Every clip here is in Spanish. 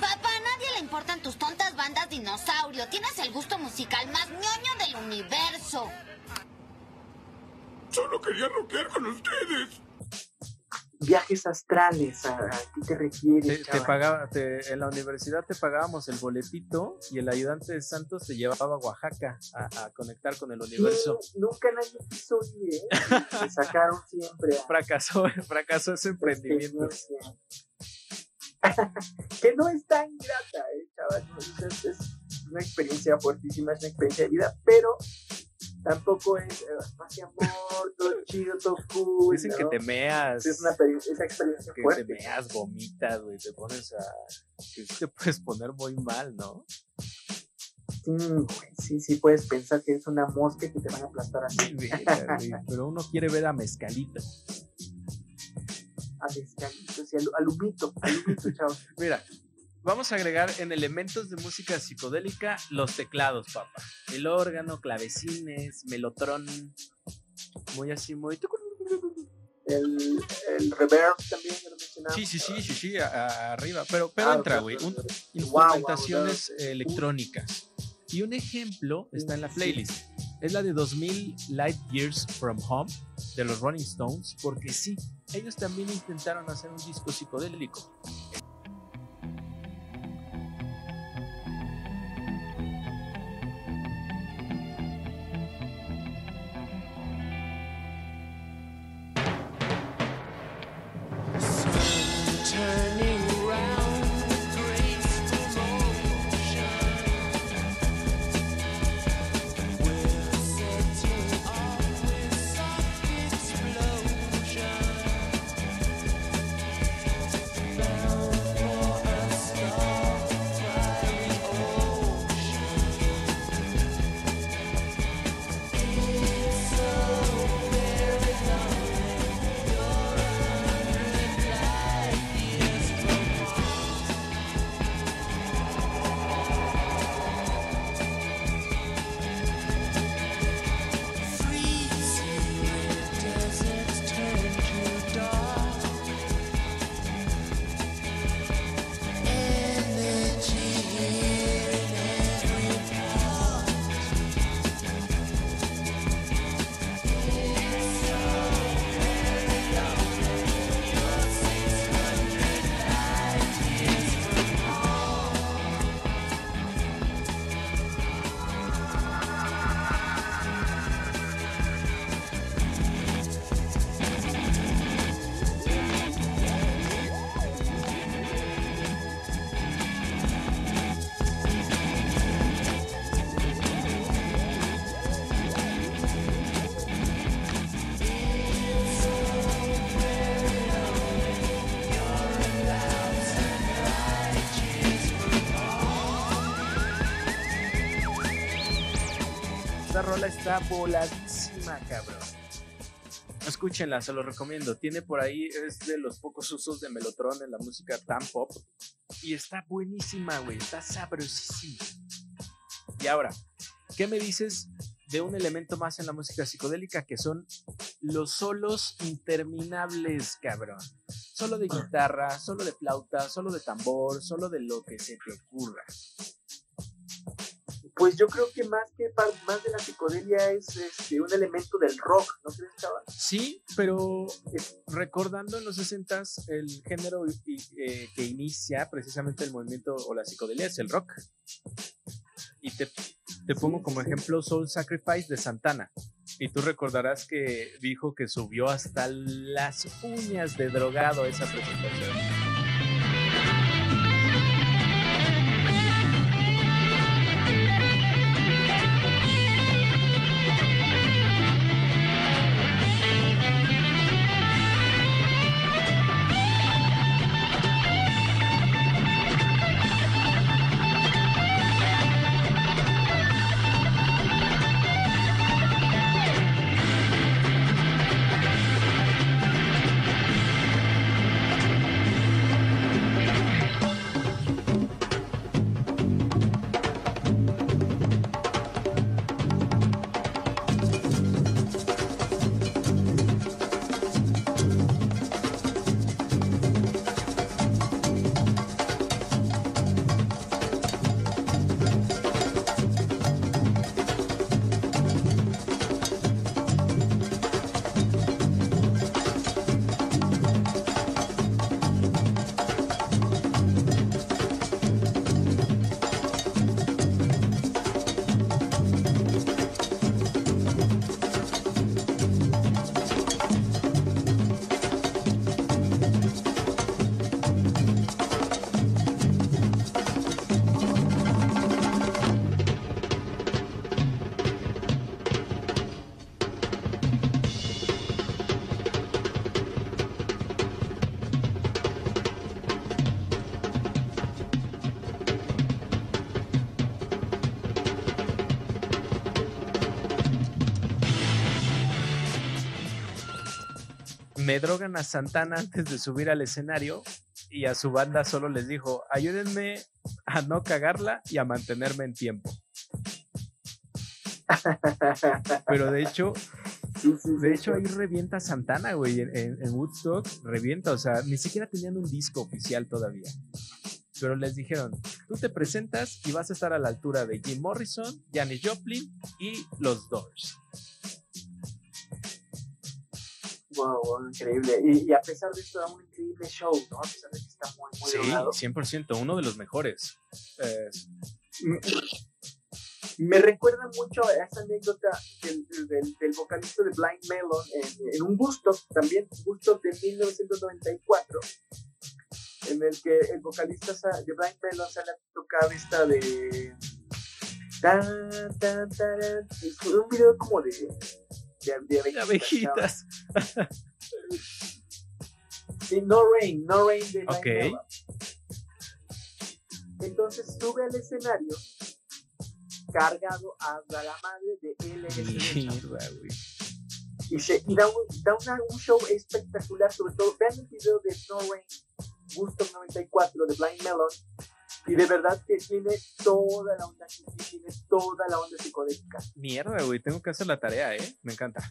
Papá, a nadie le importan tus tontas bandas dinosaurio. Tienes el gusto musical más ñoño del universo. Solo quería rockear con ustedes. Viajes astrales, ¿a, a qué te refieres? Te, te pagaba, te- en la universidad te pagábamos el boletito y el ayudante de Santos te llevaba a Oaxaca a, a conectar con el universo. Sí, nunca nadie quiso ir, ¿eh? Me sacaron siempre a Fracasó, fracasó ese emprendimiento. que no es tan grata, ¿eh, chaval? Es, es una experiencia fuertísima, es una experiencia de vida, pero tampoco es eh, paz y amor, todo chido, todo cool. Dicen que ¿no? te meas, Es una esa experiencia que te fuerte. meas, vomitas, güey, te pones a... que te puedes poner muy mal, ¿no? Sí, güey, sí, sí, puedes pensar que es una mosca que te van a aplastar así. Pero uno quiere ver a Mezcalita. Al, al humito, al humito, chavos. Mira, vamos a agregar en elementos de música psicodélica los teclados, papá. El órgano, clavecines, melotrón. Muy así, muy... El, el reverb también, ya lo mencionaba. Sí, sí, sí, sí, sí, a- arriba. Pero, pero Ah, entra, güey. instrumentaciones Wow, wow, electrónicas. Y un ejemplo está en la Sí. Es la de 2000 Light Years from Home de los Rolling Stones, porque sí, ellos también intentaron hacer un disco psicodélico. Está voladísima, cabrón. Escúchenla, se lo recomiendo. Tiene por ahí, es de los pocos usos de Melotron en la música tan pop. Y está buenísima, güey. Está sabrosísima. Y ahora, ¿qué me dices de un elemento más en la música psicodélica que son los solos interminables, cabrón? Solo de guitarra, solo de flauta, solo de tambor, solo de lo que se te ocurra. Pues yo creo que más que más de la psicodelia es este, un elemento del rock, ¿no crees, chaval? Sí, pero recordando en los 60 el género eh, que inicia precisamente el movimiento o la psicodelia es el rock. Y te, te pongo como ejemplo Soul Sacrifice de Santana. Y tú recordarás que dijo que subió hasta las uñas de drogado esa presentación. Me drogan a Santana antes de subir al escenario y a su banda solo les dijo, ayúdenme a no cagarla y a mantenerme en tiempo. Pero de hecho, Sí, sí, de sí, hecho ahí revienta Santana, güey, en, en- en Woodstock, revienta, o sea, ni siquiera tenían un disco oficial todavía. Pero les dijeron, tú te presentas y vas a estar a la altura de Jim Morrison, Janis Joplin y los Doors. Wow, wow, increíble. Y, y a pesar de esto, da un increíble show, ¿no? A pesar de que está muy, muy Sí, drogado. 100%, uno de los mejores. Eh, Me- Me recuerda mucho a esa anécdota del, del, del vocalista de Blind Melon en, en un Woodstock, también Woodstock de 1994, en el que el vocalista de Blind Melon sale a tocar esta de... Tan, tan, un video como de... De, abejitas, abejitas. Sí, No Rain, No Rain de Blind Ok. Melon. Entonces sube al escenario cargado hasta la madre de LSD. Y, se, y da, un, da una- un show espectacular, sobre todo, vean el video de No Rain, Woodstock 94 de Blind Melon, y de verdad que tiene toda la onda tiene toda la onda psicodélica. Mierda, güey, tengo que hacer la tarea, ¿eh? Me encanta.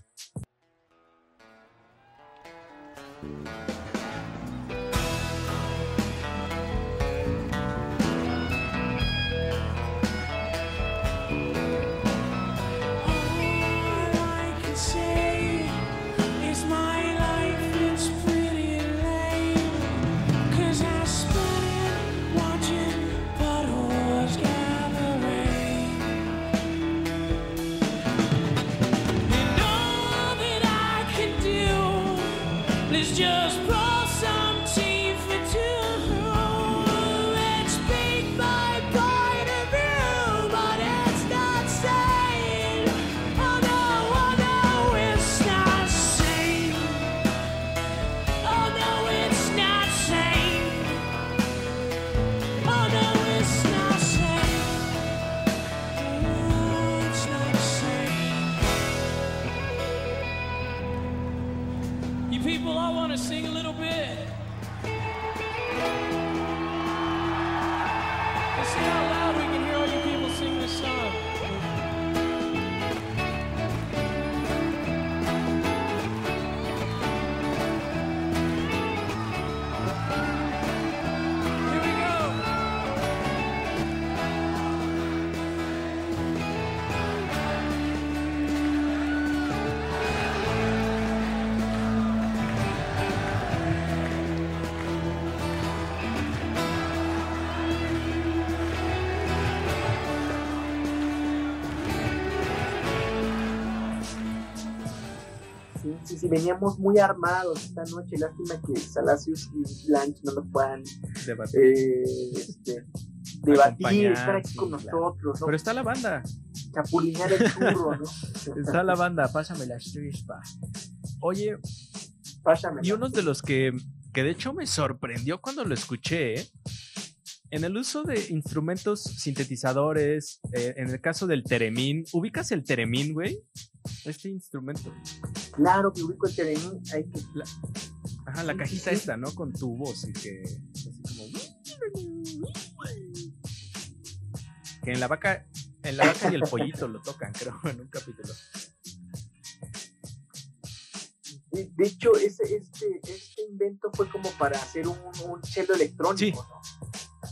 Sí, sí, veníamos muy armados esta noche, lástima que Salacios y Blanche no nos puedan Debate. eh, este, debatir, estar aquí con nosotros, ¿no? Pero está la banda. chapulinear el churro, ¿no? Está la banda. Pásame la chispa. Oye, Pásame. y uno de los que, que de hecho me sorprendió cuando lo escuché, ¿eh? en el uso de instrumentos sintetizadores, eh, en el caso del teremín, ¿ubicas el teremín, güey? Este instrumento. Claro que ubico el terreno, hay que Ajá, la cajita esta, ¿no? Con tubos y que. Así como. Que en la vaca. En la vaca y el pollito lo tocan, creo, en un capítulo. De, de hecho, ese, este, este invento fue como para hacer un, un cello electrónico, Sí.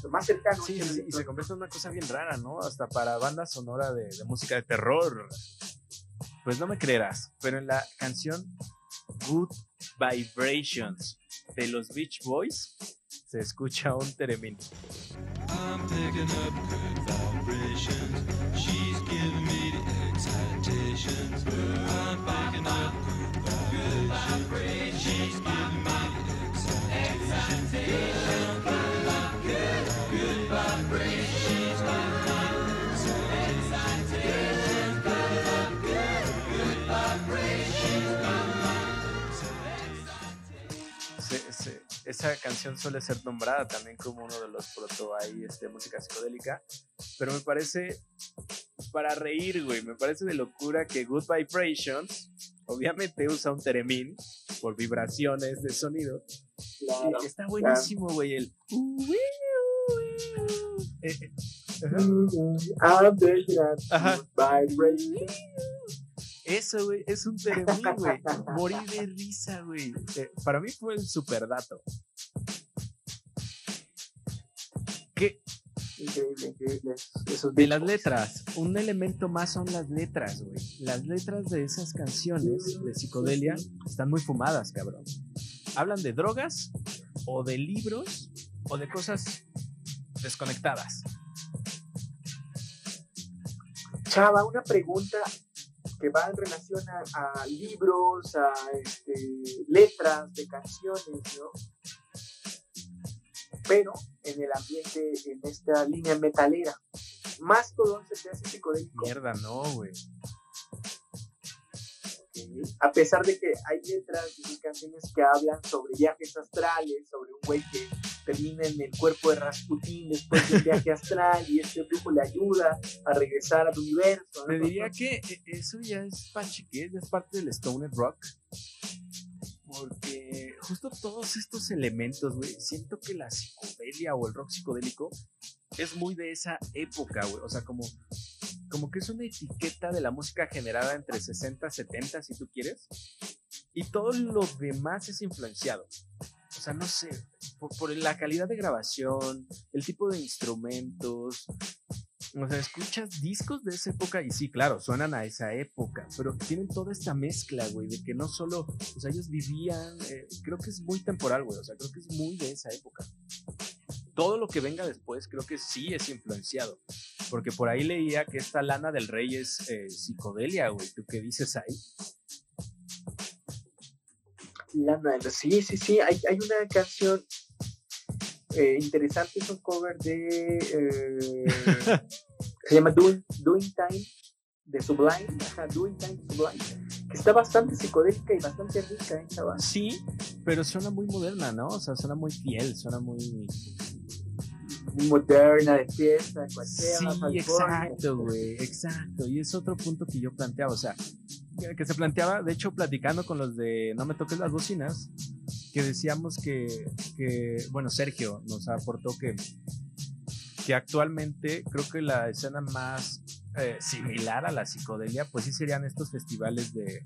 ¿no? Más cercano. Sí, y se convierte en una cosa bien rara, ¿no? Hasta para banda sonora de, de música de terror. Pues no me creerás, pero en la canción Good Vibrations de los Beach Boys se escucha un teremín. I'm picking up good vibrations. She's giving me the excitations. I'm picking up esa canción suele ser nombrada también como uno de los proto ahí, este, música psicodélica, pero me parece para reír, güey, me parece de locura que Good Vibrations obviamente usa un teremín por vibraciones de sonido. Claro. Y está buenísimo, güey, el... Eh, eh, ajá. Eso, güey, es un teremí, güey. Morí de risa, güey. Eh, para mí fue el super dato. Que Increíble, increíble. Esos de las letras, un elemento más son las letras, güey. Las letras de esas canciones de psicodelia están muy fumadas, cabrón. Hablan de drogas o de libros o de cosas desconectadas. Chava, una pregunta que va en relación a, libros, a este, letras de canciones, ¿no? Pero en el ambiente, en esta línea metalera. Mastodon se te hace psicodélico. Mierda, no, güey. A pesar de que hay letras y canciones que hablan sobre viajes astrales, sobre un güey que termina en el cuerpo de Rasputín después del viaje astral y este brujo le ayuda a regresar al universo. ¿no? Te diría que eh, eso ya es panchiqués, ya es parte del Stoner Rock. Porque justo todos estos elementos, güey, siento que la psicodelia o el rock psicodélico es muy de esa época, güey. O sea, como, como que es una etiqueta de la música generada entre 60 y 70, si tú quieres. Y todo lo demás es influenciado. O sea, no sé, por, por la calidad de grabación, el tipo de instrumentos, o sea, escuchas discos de esa época y sí, claro, suenan a esa época, pero tienen toda esta mezcla, güey, de que no solo, o sea, ellos vivían, eh, creo que es muy temporal, güey, o sea, creo que es muy de esa época. Todo lo que venga después creo que sí es influenciado, porque por ahí leía que esta lana del rey es eh, psicodelia, güey, ¿tú qué dices ahí? Lana del- Sí, sí, sí. Hay, hay una canción eh, interesante, es un cover de. eh, se llama Doing, Doing Time de Sublime. Ajá, Doing Time Sublime. Que está bastante psicodélica y bastante rica, ¿eh, chaval? Sí, pero suena muy moderna, ¿no? O sea, suena muy fiel, suena muy... Moderna, de fiesta, cualquiera. Sí, California. exacto, güey, exacto. Y es otro punto que yo planteaba, o sea, que- que se planteaba, de hecho, platicando con los de No me toques las bocinas, que decíamos que, que bueno, Sergio nos aportó que, que actualmente creo que la escena más eh, similar a la psicodelia, pues sí serían estos festivales de, de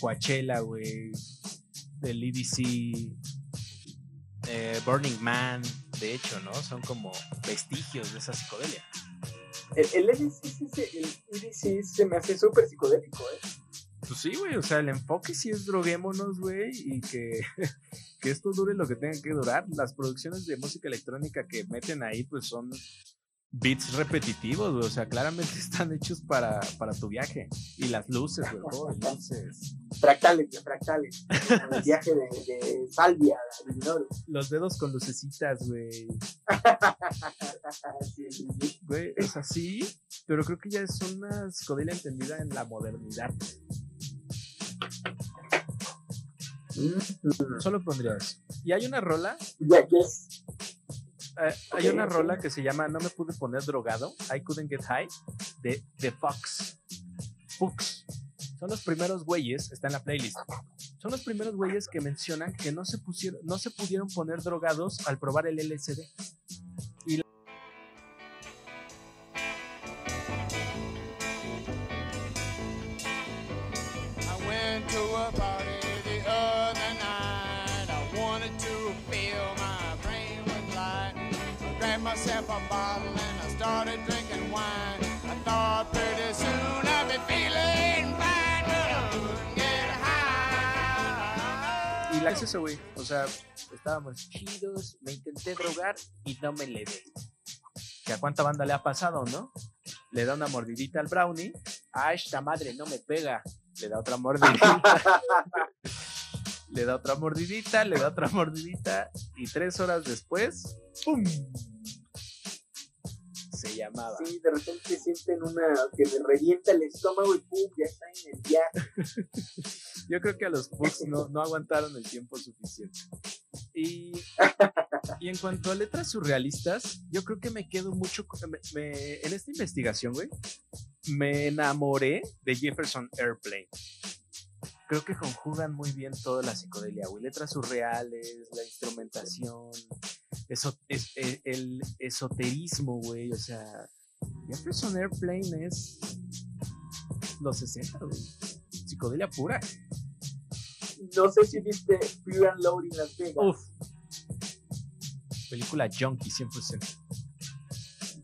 Coachella, güey, del EDC, eh, Burning Man, de hecho, ¿no? Son como vestigios de esa psicodelia. El, el EDC se me hace súper psicodélico, ¿eh? Pues sí, güey, o sea, el enfoque sí es droguémonos, güey, y que, que esto dure lo que tenga que durar. Las producciones de música electrónica que meten ahí, pues son beats repetitivos, güey, o sea, claramente están hechos para, para tu viaje. Y las luces, güey, todo, luces. Fractales, fractales. el viaje de, de Salvia, de. Los dedos con lucecitas, güey. Sí, sí, sí. Güey, es así, pero creo que ya es una psicodelia entendida en la modernidad. Mm. Solo pondría eso. Y hay una rola Ya, ya es. Eh, hay una rola que se llama No me pude poner drogado, I couldn't get high, de The Fox. Fox. Son los primeros güeyes, está en la playlist. Son los primeros güeyes que mencionan que no se pusieron, no se pudieron poner drogados al probar el LSD. Es eso, güey. O sea, estábamos chidos, me intenté drogar y no me le. ¿Que a cuánta banda le ha pasado, no? Le da una mordidita al brownie. Ah, esta madre no me pega. Le da otra mordidita. le da otra mordidita, le da otra mordidita. Y tres horas después, ¡pum! Se llamaba. Sí, de repente sienten una que me revienta el estómago y pum, ya está en el viaje. Yo creo que a los Pugs no, no aguantaron el tiempo suficiente. Y, y en cuanto a letras surrealistas, yo creo que me quedo mucho. con- me- me- en esta investigación, güey, me enamoré de Jefferson Airplane. creo que conjugan muy bien toda la psicodelia, güey. Letras surreales, la instrumentación, eso, es, e- el esoterismo, güey. O sea, Jefferson Airplane es los 60, güey. Psicodelia pura. No sé si viste Fear and Load in Las Vegas. Uf. Película junkie 100%.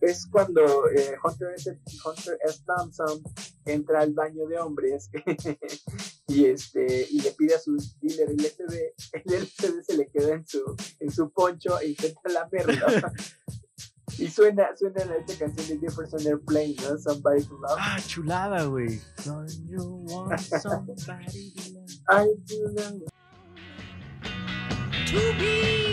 Es cuando eh, Hunter, S. Hunter S. Thompson entra al baño de hombres y este y le pide a su dealer el LCD. El LCD se le queda en su, en su poncho e intenta lamerlo. Y suena, suena la esta canción de Jefferson Airplane, ¿no? Somebody to Love. Ah, chulada, güey. Don't you want somebody to love? I do love to be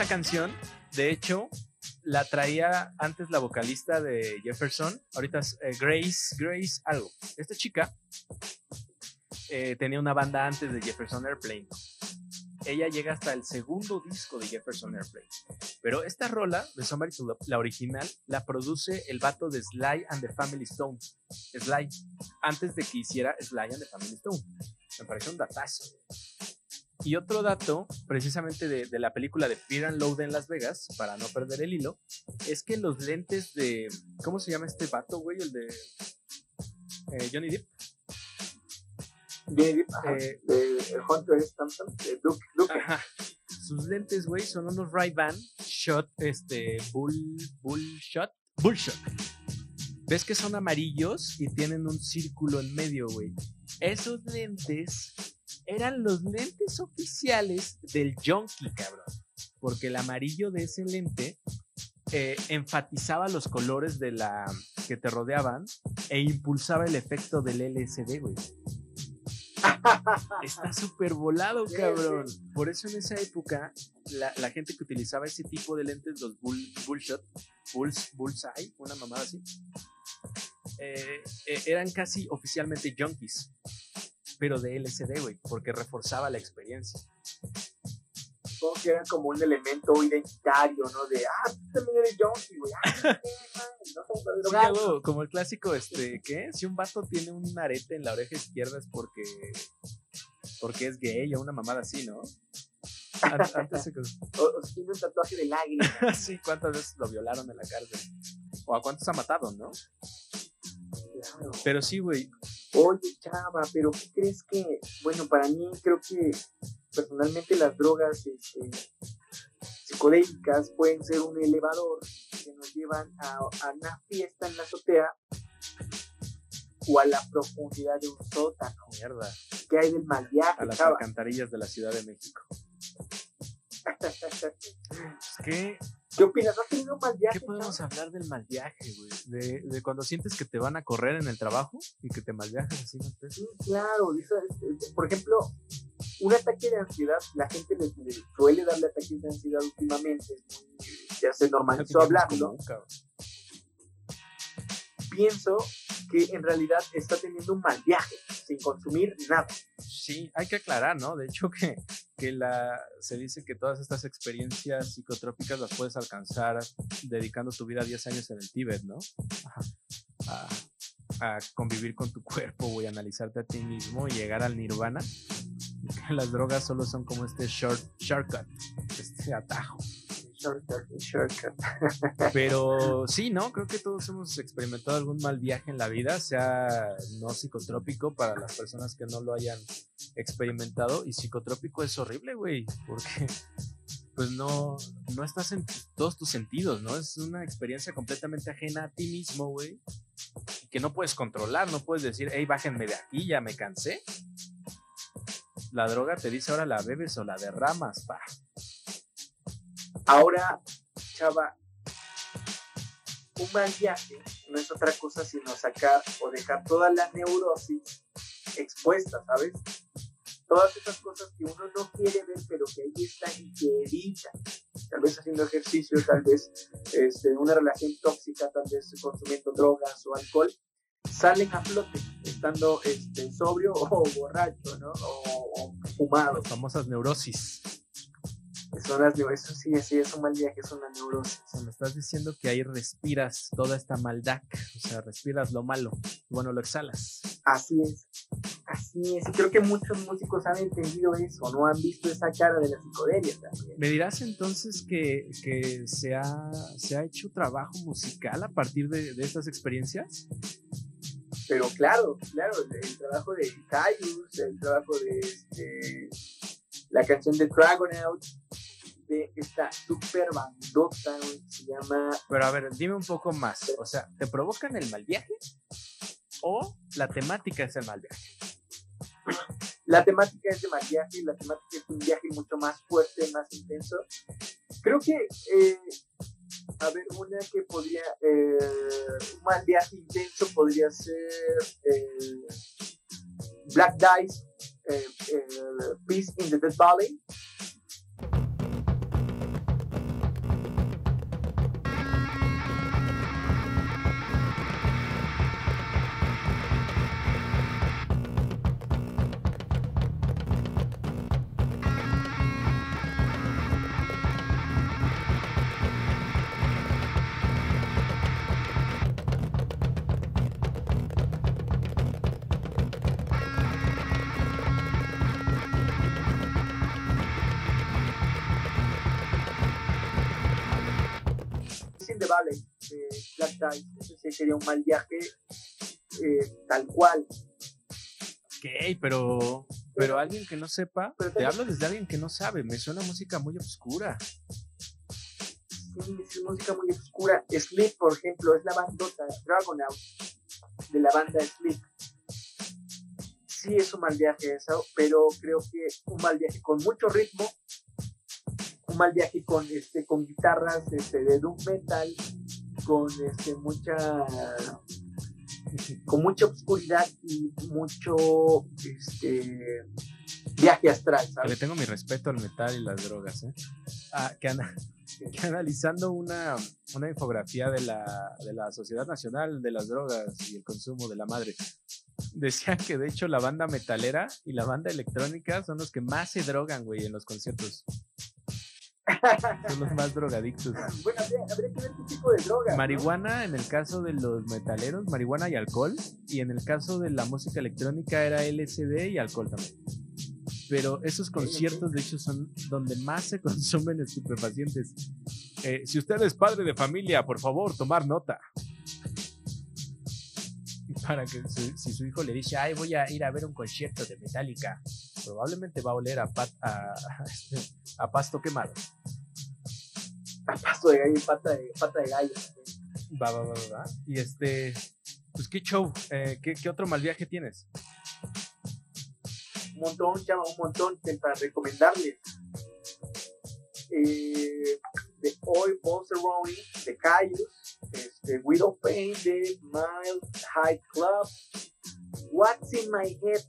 Esa canción, de hecho, la traía antes la vocalista de Jefferson. Ahorita es eh, Grace, Grace algo. Esta chica eh, tenía una banda antes de Jefferson Airplane. Ella llega hasta el segundo disco de Jefferson Airplane. Pero esta rola de Somebody to Love, la original, la produce el vato de Sly and the Family Stone. Sly, antes de que hiciera Sly and the Family Stone. Me parece un datazo. Y otro dato, precisamente de, de la película de Fear and Load en Las Vegas, para no perder el hilo, es que los lentes de. ¿Cómo se llama este vato, güey? El de. eh, Johnny Depp. Johnny Depp, ajá, Eh, de Hunter S. Thompson, de Duke, Duke. Ajá. Sus lentes, güey, son unos Ray-Ban Shot, este, Bull, Bull Shot, Bull Shot. ¿Ves que son amarillos y tienen un círculo en medio, güey? Esos lentes eran los lentes oficiales del Junkie, cabrón. Porque el amarillo de ese lente eh, enfatizaba los colores de la que te rodeaban e impulsaba el efecto del LSD, güey. Está súper volado, cabrón. Por eso en esa época, la, la gente que utilizaba ese tipo de lentes, los bull, bullshot, bulls, bullseye, una mamada así, eh, eh, eran casi oficialmente junkies, pero de LCD, güey, porque reforzaba la experiencia. Supongo que era como un elemento identitario, ¿no? De, ah, tú también eres junkie, güey. Ah, no Sí, algo como el clásico, este, ¿qué? Si un vato tiene un arete en la oreja izquierda es porque, porque es gay o una mamada así, ¿no? An- Antes se... O, si tiene un tatuaje de lágrimas. sí, ¿cuántas veces lo violaron en la cárcel? O a cuántos ha matado, ¿no? Claro. Pero sí, güey, Oye, chava, pero ¿qué crees que, bueno, para mí creo que personalmente las drogas este, psicodélicas pueden ser un elevador que nos llevan a, a una fiesta en la azotea o a la profundidad de un sótano. mierda, ¿Qué hay del mal viaje, a las chava? alcantarillas de la Ciudad de México. ¿Qué, ¿Qué opinas? ¿Has tenido un mal viaje, ¿Qué podemos hablar del mal viaje, güey? De, de cuando sientes que te van a correr en el trabajo y que te mal viajas así, ¿no? Sí, claro. eso es- es- por ejemplo, un ataque de ansiedad, la gente le, le suele darle ataques de ansiedad últimamente, ya se normalizó hablarlo. Pienso que en realidad está teniendo un mal viaje sin consumir nada. Sí, hay que aclarar, ¿no? De hecho que, que la, se dice que todas estas experiencias psicotrópicas las puedes alcanzar dedicando tu vida 10 años en el Tíbet, ¿no? A, a convivir con tu cuerpo, güey, analizarte a ti mismo y llegar al nirvana. Y las drogas solo son como este short, shortcut, este atajo. Pero sí, ¿no? Creo que todos hemos experimentado algún mal viaje en la vida, sea no psicotrópico para las personas que no lo hayan experimentado. Y psicotrópico es horrible, güey, porque pues no, no estás en todos tus sentidos, ¿no? Es una experiencia completamente ajena a ti mismo, güey. Que no puedes controlar, no puedes decir, hey, bájenme de aquí, ya me cansé. La droga te dice ahora la bebes o la derramas, pa. Ahora, chava, un mal viaje no es otra cosa sino sacar o dejar toda la neurosis expuesta, ¿sabes? Todas esas cosas que uno no quiere ver, pero que ahí están y que evita. Tal vez haciendo ejercicio, tal vez este, una relación tóxica, tal vez consumiendo drogas o alcohol, salen a flote, estando este, sobrio o borracho, ¿no? O fumado. Las famosas neurosis. Neu- eso sí, sí, es un mal viaje, es una neurosis. O sea, me estás diciendo que ahí respiras toda esta maldad. O sea, respiras lo malo. Y bueno, lo exhalas. Así es, así es. Y creo que muchos músicos han entendido eso, no han visto esa cara de la psicodelia también. ¿Me dirás entonces que, que se, ha, se ha hecho trabajo musical a partir de, de estas experiencias? Pero claro, claro, el, el trabajo de Caius, el trabajo de este, la canción de Dragonaut, de esta super bandota güey, que se llama Pero a ver, dime un poco más. O sea, ¿te provocan el mal viaje? ¿O la temática es el mal viaje? La temática es de mal viaje, la temática es un viaje mucho más fuerte, más intenso. Creo que, eh, a ver, una que podría, eh, un mal viaje intenso podría ser eh, Black Dice, eh, eh, Peace in the Dead Valley. Black Dice. Ese sí sería un mal viaje eh, tal cual. Ok, pero, pero alguien que no sepa, Pero te hablo desde alguien que no sabe. Me suena música muy oscura. Sí, es música muy oscura. Sleep, por ejemplo, es la bandota Dragonaut de la banda Sleep. Sí es un mal viaje eso, pero creo que un mal viaje con mucho ritmo, mal viaje con este con guitarras este, de doom metal, con este mucha con mucha oscuridad y mucho este viaje astral, Que le ¿sabes? tengo mi respeto al metal y las drogas, ¿eh? Ah, que, ana- que analizando una, una infografía de la, de la Sociedad Nacional de las Drogas y el Consumo de la Madre, decía que de hecho la banda metalera y la banda electrónica son los que más se drogan, güey, en los conciertos. Son los más drogadictos. Bueno, habría, habría que ver qué tipo de droga. ¿no? Marihuana en el caso de los metaleros, marihuana y alcohol. Y en el caso de la música electrónica era LSD y alcohol también. Pero esos conciertos, de hecho, son donde más se consumen estupefacientes. Eh, si usted es padre de familia, por favor, tomar nota. Para que su- si su hijo le dice, ay, voy a ir a ver un concierto de Metallica, probablemente va a oler a, pat- a, a este, a pasto quemado. A paso de gallo y pata de, pata de gallo. Va, va, va, va. Y este, pues qué show, eh, ¿qué, qué otro mal viaje tienes? Un montón, chava, un montón para recomendarles. Eh, de Oi Bolseroni, de Caius, este, Widow Pain, de Mild High Club, What's in My Head,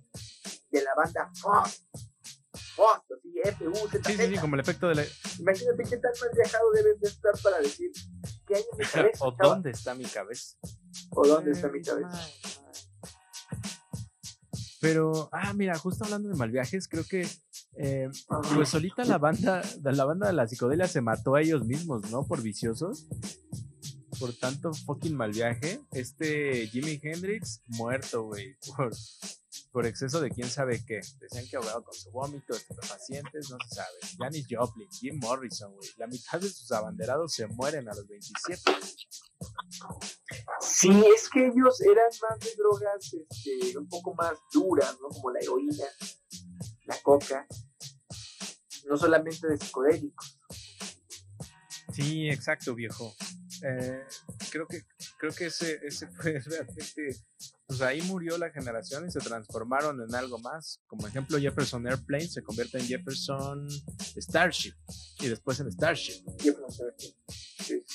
de la banda Frost. Frost, así, f u z Sí, sí, sí, como el efecto de la... Imagínate qué tan mal viajado debes de estar para decir qué hay en mi cabeza, ¿O dónde está mi cabeza? ¿O dónde está mi cabeza? Pero, ah, mira, justo hablando de mal viajes, creo que eh, pues solita la banda, la banda de la psicodelia se mató a ellos mismos, ¿no? Por viciosos. Por tanto fucking mal viaje. Este Jimi Hendrix muerto, güey. Por, por exceso de quién sabe qué. Decían que ahogado con su vómito, estupefacientes, no se sabe. Janis Joplin, Jim Morrison, güey. La mitad de sus abanderados se mueren a los 27. Sí, es que ellos eran más de drogas este, un poco más duras, ¿no? Como la heroína, la coca, no solamente de psicodélicos. Sí, exacto, viejo. Eh, creo que creo que ese, ese fue realmente pues ahí murió la generación y se transformaron en algo más. Como ejemplo, Jefferson Airplane se convierte en Jefferson Starship y después en Starship.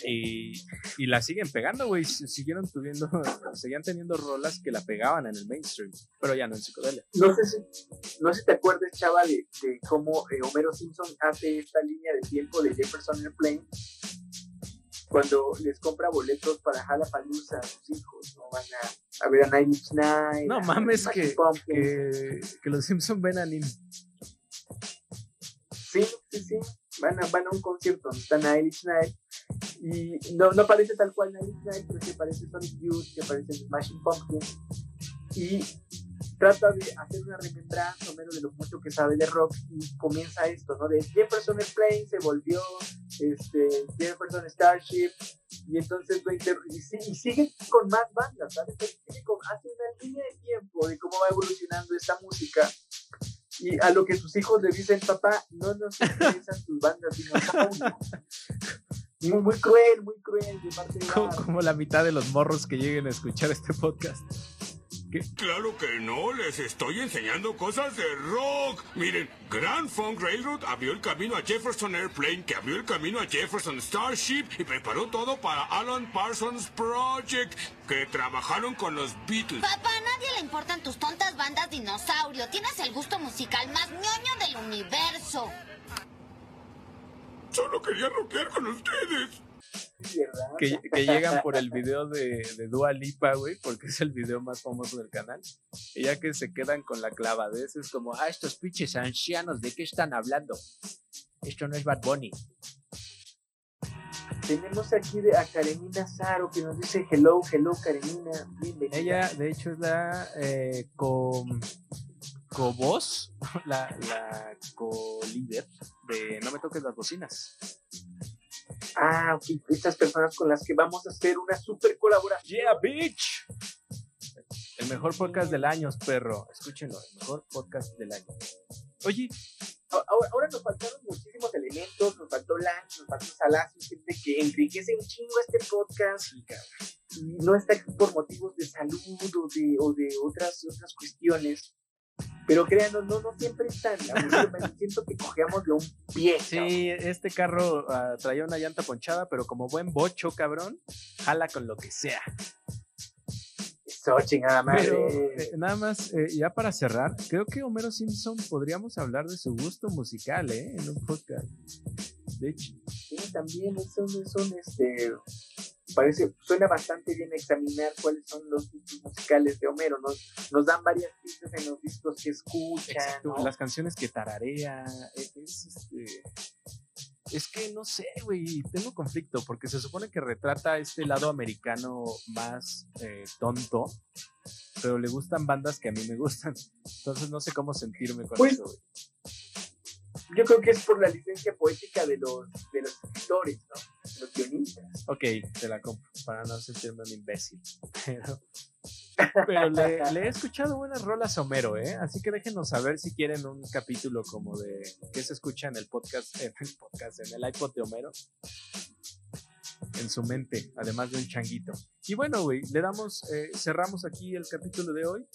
Y, y la siguen pegando, güey. Siguieron tuviendo, seguían teniendo rolas que la pegaban en el mainstream, pero ya no en psicodelia. No sé si, no sé si te acuerdas, chava, de, de cómo eh, Homero Simpson hace esta línea de tiempo de Jefferson Airplane cuando les compra boletos para Jalapalooza a sus hijos, ¿no? Van a, a ver a Inch Nails. No mames que, que, que los Simpson ven a Nin. Sí, sí, sí. Van a, van a un concierto donde está Inch Nails y no, no parece tal cual Inch Nails, pero sí parece Sonic Youth, que parece Smashing Pumpkins y trata de hacer una remembranza Homero de lo mucho que sabe de rock y comienza esto, ¿no? De Jefferson Airplane se volvió este, Jefferson Starship y entonces lo y, si- y sigue con más bandas, ¿sabes? Hace una línea de tiempo de cómo va evolucionando esta música y a lo que sus hijos le dicen, papá, no nos interesan tus bandas dinosaurios. Muy, muy cruel, muy cruel de parte de como la mitad de los morros que lleguen a escuchar este podcast. Claro que no, les estoy enseñando cosas de rock. Miren, Grand Funk Railroad abrió el camino a Jefferson Airplane, que abrió el camino a Jefferson Starship y preparó todo para Alan Parsons Project, que trabajaron con los Beatles. Papá, a nadie le importan tus tontas bandas dinosaurio. Tienes el gusto musical más ñoño del universo. Solo quería rockear con ustedes. Que, que llegan por el video de, de Dua Lipa, güey, porque es el video más famoso del canal. Y ya que se quedan con la clavadez, es como, ah, estos pinches ancianos, ¿de qué están hablando? Esto no es Bad Bunny. Tenemos aquí de, a Karenina Saro que nos dice hello, hello Karenina, bienvenida. Ella, de hecho, es la eh, co, co-voz, la, la co-líder de No me toques las bocinas. Ah, estas personas con las que vamos a hacer una super colaboración. Yeah, bitch. El mejor podcast del año, perro. Escúchenlo, el mejor podcast del año. Oye, Ahora, ahora nos faltaron muchísimos elementos, nos faltó Lance, nos faltó Salacio, gente que enriquece un chingo este podcast y no está aquí por motivos de salud o de, o de otras, otras cuestiones. Pero créanos, no, no siempre veces me siento que cogeamos de un pie. cabrón. sí, este carro ah, traía una llanta ponchada, pero como buen bocho, cabrón, jala con lo que sea. Eso, chingada madre. Pero eh, nada más, eh, ya para cerrar, creo que Homero Simpson podríamos hablar de su gusto musical, ¿eh? En un podcast. De hecho, Sí, también son, son este parece suena bastante bien examinar cuáles son los gustos musicales de Homero nos, nos dan varias pistas en los discos que escuchan exacto, ¿no? las canciones que tararea, e- es, este... Es que no sé, güey, tengo conflicto porque se supone que retrata este lado americano más eh, tonto, pero le gustan bandas que a mí me gustan. Entonces no sé cómo sentirme con Pues, eso, güey. Yo creo que es por la licencia poética de los de los escritores no los guionistas Ok, te la compro para no sentirme un imbécil. Pero, pero le, le he escuchado buenas rolas a Homero, ¿eh? Así que déjenos saber si quieren un capítulo como de qué se escucha en el podcast, en el podcast, en el iPod de Homero. En su mente, además de un changuito. Y bueno, güey, le damos, eh, cerramos aquí el capítulo de hoy.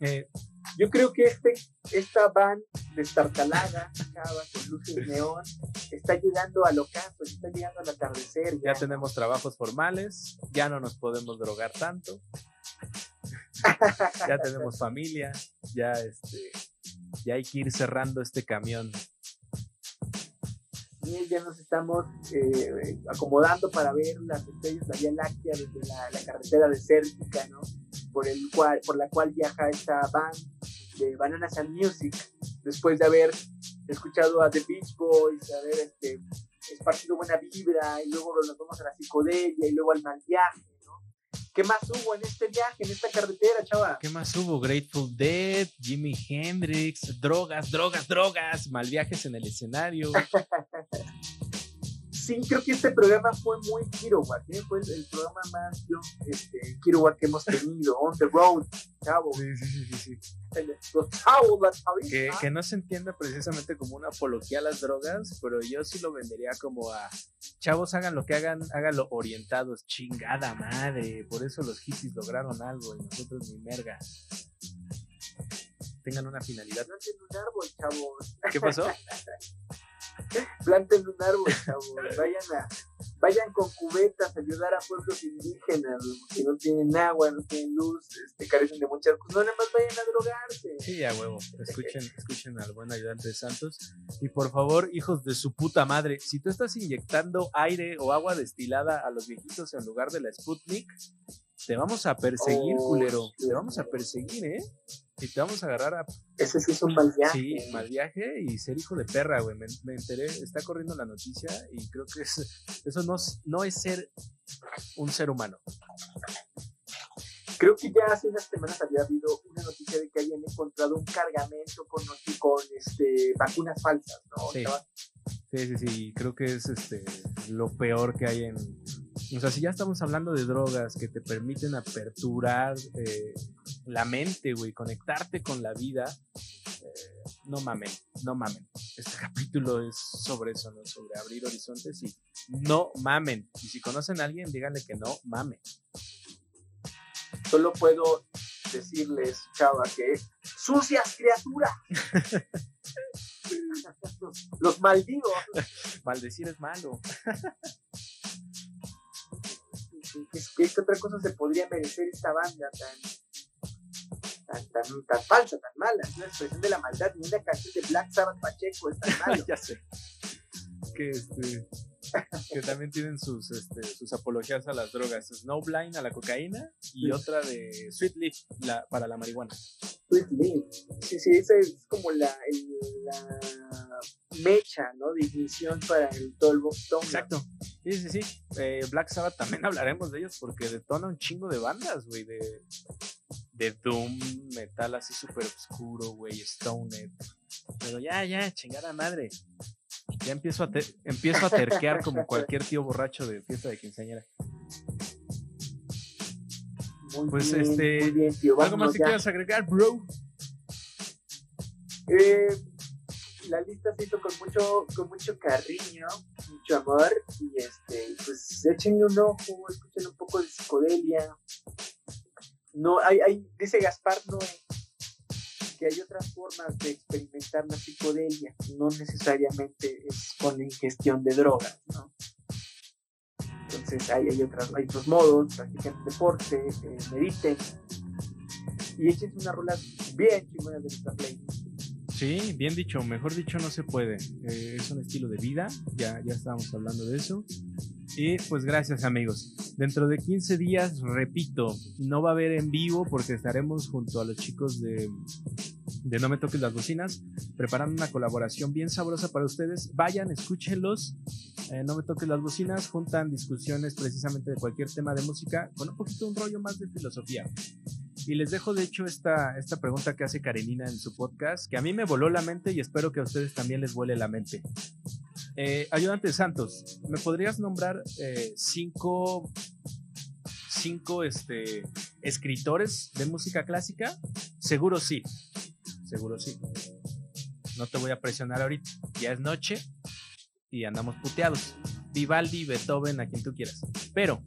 Eh, yo creo que este esta van destartalada chava, con luces neón está llegando al ocaso está llegando al atardecer ya ya, tenemos trabajos formales, ya no nos podemos drogar tanto. ya tenemos familia, ya este, ya hay que ir cerrando este camión. Y ya nos estamos eh, acomodando para ver las estrellas, la Vía Láctea desde la, la carretera desértica, ¿no? Por, el cual, por la cual viaja esta band de Bananas and Music, después de haber escuchado a The Beach Boys, haber este, esparcido buena vibra, y luego nos vamos a la psicodelia, y luego al mal viaje, ¿no? ¿Qué más hubo en este viaje, en esta carretera, chava? ¿Qué más hubo? Grateful Dead, Jimi Hendrix, drogas, drogas, drogas, mal viajes en el escenario. Sí, creo que este programa fue muy Kirowatt, ¿eh? fue el, el programa más yo, este, Kirowatt que hemos tenido, on the road, chavos. Sí, sí, sí, sí, sí. Los chavos, las chavitas. Que, que no se entienda precisamente como una apología a las drogas, pero yo sí lo vendería como a chavos hagan lo que hagan, háganlo orientados, chingada madre. Por eso los hippies lograron algo y nosotros ni merga. Tengan una finalidad. Planten un árbol, chavos. ¿Qué pasó? Planten un árbol, chavos. Vayan a, vayan con cubetas a ayudar a pueblos indígenas que no tienen agua, no tienen luz, este, carecen de muchas cosas. No nada más vayan a drogarse. Sí, a huevo. Escuchen, escuchen al buen ayudante de Santos. Y por favor, hijos de su puta madre, si tú estás inyectando aire o agua destilada a los viejitos en lugar de la Sputnik, te vamos a perseguir, Oh, culero. Te vamos a perseguir, ¿eh? Y te vamos a agarrar a Ese sí es un mal viaje. Sí, mal viaje y ser hijo de perra, güey. Me, me enteré, está corriendo la noticia y creo que es- eso no, es- no es ser un ser humano. Creo que ya hace unas semanas había habido una noticia de que habían encontrado un cargamento con, con este, vacunas falsas, ¿no? Sí. Sí, sí, sí. Creo que es este lo peor que hay en. O sea, si ya estamos hablando de drogas que te permiten aperturar eh, la mente, güey, conectarte con la vida, eh, no mamen, no mamen. Este capítulo es sobre eso, ¿no? Sobre abrir horizontes y no mamen. Y si conocen a alguien, díganle que no mamen. Solo puedo decirles, chava, que sucias criaturas. Los maldigo. Maldecir es malo. ¿Qué, qué- qué otra cosa se podría merecer esta banda tan, tan, tan, tan falsa, tan mala? Es una expresión de la maldad. Ni una canción de Black Sabbath Pacheco es tan malo. ya sé. Que, este, que también tienen sus, este, sus apologías a las drogas. Snowblind a la cocaína y Sí. otra de Sweet Leaf la, para la marihuana. Sweet Leaf. Sí, sí, esa es como la, el- la mecha, ¿no? De ignición para el, Boston. Exacto. Sí, sí, sí. Eh, Black Sabbath también hablaremos de ellos porque detona un chingo de bandas, güey. De, de Doom, metal así súper oscuro, güey. Stoned. Pero ya, ya, chingada madre. Ya empiezo a, empiezo a terquear como cualquier tío borracho de fiesta de quinceañera. Muy Pues, bien, este, muy bien, tío. ¿Algo más que quieras agregar, bro? Eh, la lista se hizo con mucho, con mucho cariño, mucho amor, y este, pues échenle un ojo, escuchen un poco de psicodelia. No, hay, hay, dice Gaspar Noé que hay otras formas de experimentar la psicodelia, no necesariamente es con la ingestión de drogas, ¿no? Entonces hay, hay, otras, hay otros modos, practiquen deporte, eh, mediten y échense unas rolas bien chingonas de nuestra playlist. Sí, bien dicho, mejor dicho no se puede. Eh, es un estilo de vida, ya, ya estábamos hablando de eso. Y pues gracias amigos. Dentro de 15 días, repito, no va a haber en vivo porque estaremos junto a los chicos de, de No Me Toques las Bocinas preparando una colaboración bien sabrosa para ustedes. Vayan, escúchenlos. Eh, no Me Toques las Bocinas juntan discusiones precisamente de cualquier tema de música con un poquito un rollo más de filosofía. Y les dejo, de hecho, esta, esta pregunta que hace Karenina en su podcast, que a mí me voló la mente y espero que a ustedes también les vuele la mente. Eh, ayudante Santos, ¿me podrías nombrar eh, cinco, cinco este, escritores de música clásica? Seguro sí, seguro sí. No te voy a presionar ahorita, ya es noche y andamos puteados. Vivaldi, Beethoven, a quien tú quieras. Pero,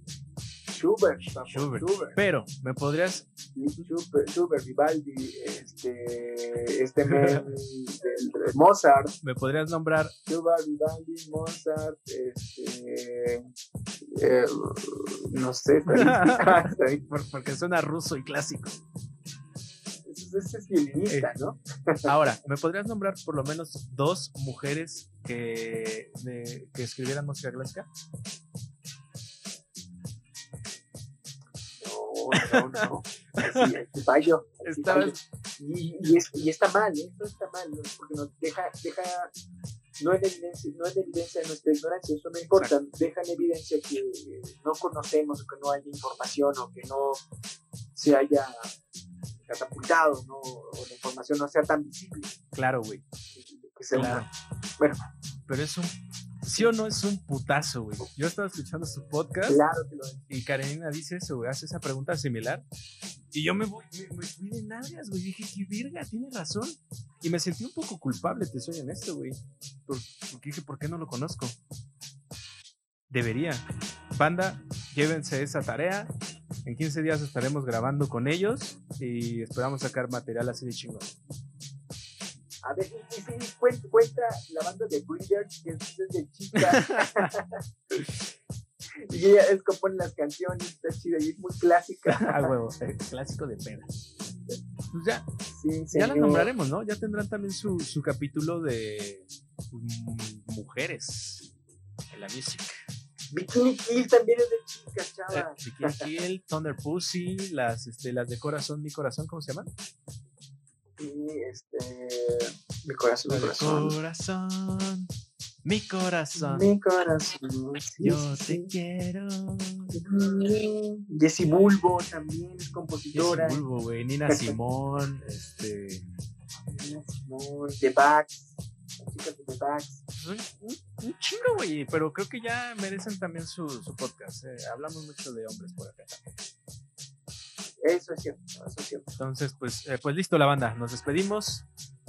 Schubert, Schubert. Schubert, pero, ¿me podrías Schubert, Schubert, Vivaldi, este, este men, del- Mozart, me podrías nombrar Schubert, Vivaldi, Mozart, este, eh, no sé, porque suena ruso y clásico. ese es violinista, ¿no? Ahora, ¿me podrías nombrar por lo menos dos mujeres que, de- que escribieran música clásica? No, no, no. Fallo. Y, y, es- y está mal, ¿eh? Eso está mal, ¿no? porque nos deja, deja no en evidencia, no en evidencia de nuestra ignorancia, eso no importa, deja en evidencia que eh, no conocemos, o que no haya información, o que no se haya catapultado, ¿no? o la información no sea tan visible. Claro, güey. Que sea Claro. una- bueno, Pero es un. ¿Sí o no es un putazo, güey? Yo estaba escuchando su podcast claro que lo es. y Karenina dice eso, güey, hace esa pregunta similar. Y yo me voy, me, me fui de nalgas, güey. Dije, qué verga, tiene razón. Y me sentí un poco culpable, te soy honesto, güey. Por- porque dije, ¿por qué no lo conozco? Debería. Banda, llévense esa tarea. En 15 días estaremos grabando con ellos y esperamos sacar material así de chingón. A ver, y sí, cuenta, cuenta la banda de Breeders, que es desde chica. Y ella es que pone las canciones, está chida y es muy clástica. A huevo, clásico de pena. Pues ya, Sí, ya la nombraremos, ¿no? Ya tendrán también su, su capítulo de mm, mujeres en la música. Bikini Kill también es de chicas, Eh, chava. Bikini Kill, Thunder Pussy, las, este, las de Corazón, Mi Corazón, ¿cómo se llaman? Y este. Mi corazón, mi corazón. Corazón, Mi Corazón, Mi corazón. sí, yo sí, te quiero. Jessie Bulbo también es Jessie compositora. Bulbo, güey, Nina Simón, este... Nina Simón, The Backs. Las chicas de The Backs. Un- un chingo, güey, pero creo que ya merecen también su, su podcast. eh, Hablamos mucho de hombres por acá. Eso es cierto, eso es cierto. Entonces, pues, eh, pues listo la banda, nos despedimos.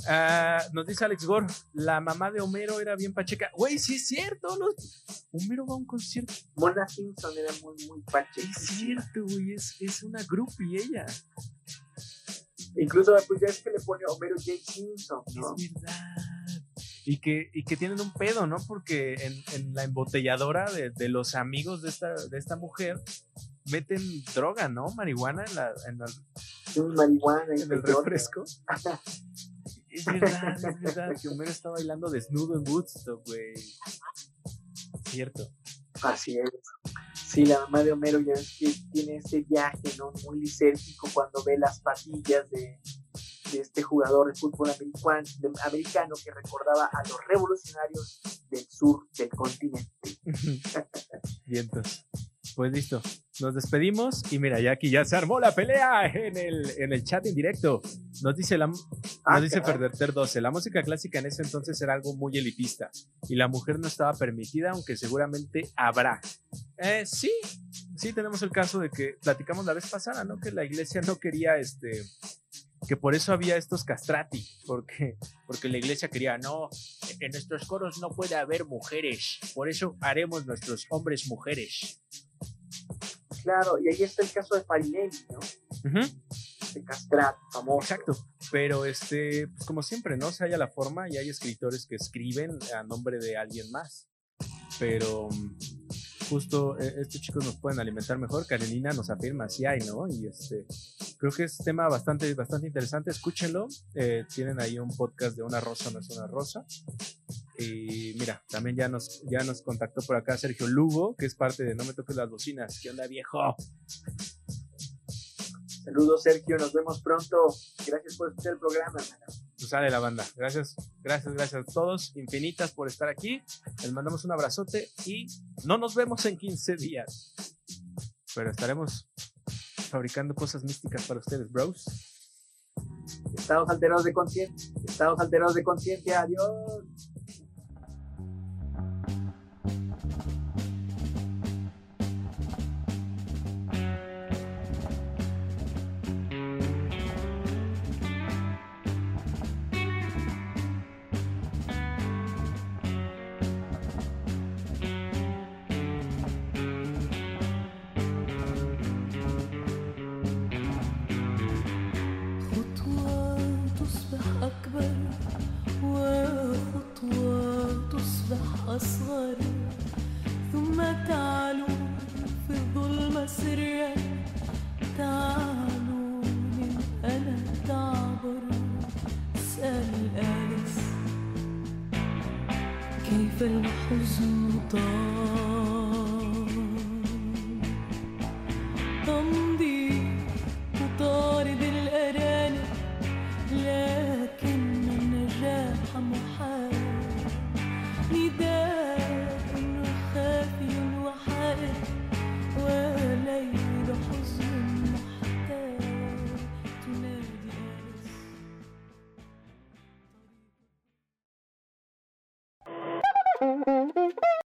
Ah, nos dice Alex Gore, la mamá de Homero era bien pacheca. Güey, sí es cierto, los... Homero va a un concierto. Mona Simpson era muy, muy pache. Es cierto, güey, es, es una groupie ella. Incluso, pues ya es que le pone Homero J. Simpson, ¿no? Es verdad. Y que, y que tienen un pedo, ¿no? Porque en, en la embotelladora de, de los amigos de esta, de esta mujer meten droga, ¿no? Marihuana en, la, en, la- marihuana en el refresco. Es verdad, es verdad que Homero está bailando desnudo en Woodstock, güey. Cierto. Así es. Sí, la mamá de Homero ya ves que tiene ese viaje, ¿no? Muy lisérgico cuando ve las patillas de, de este jugador de fútbol americano, de- americano que recordaba a los revolucionarios del sur del continente. Vientos. Pues listo. Nos despedimos y mira, ya aquí ya se armó la pelea en el, en el chat en directo. Nos dice la, Ah, Nos dice caray. Ferderter 12, la música clásica en ese entonces era algo muy elitista y la mujer no estaba permitida, aunque seguramente habrá. Eh, sí, sí tenemos el caso de que platicamos la vez pasada, ¿no? Que la iglesia no quería este que por eso había estos castrati, porque porque la iglesia quería, no, en nuestros coros no puede haber mujeres, por eso haremos nuestros hombres mujeres. Claro, y ahí está el caso de Farinelli, ¿no? Ujú. De Castrat, famoso. Exacto. Pero este, pues como siempre, ¿no? Se halla la forma y hay escritores que escriben a nombre de alguien más. Pero mm, justo eh, estos chicos nos pueden alimentar mejor. Karenina nos afirma si hay, ¿no? Y este, creo que es tema bastante, bastante interesante. Escúchenlo. Eh, tienen ahí un podcast de una rosa no es una rosa. Y mira, también ya nos, ya nos contactó por acá Sergio Lugo, que es parte de No me toques las bocinas. ¿Qué onda, viejo? Saludos, Sergio, nos vemos pronto. Gracias por escuchar el programa. Sale la banda. Gracias, gracias, gracias a todos. Infinitas por estar aquí. Les mandamos un abrazote y no nos vemos en 15 días. Pero estaremos fabricando cosas místicas para ustedes, bros. Estados alterados de conciencia. Estados alterados de conciencia. Adiós. dó.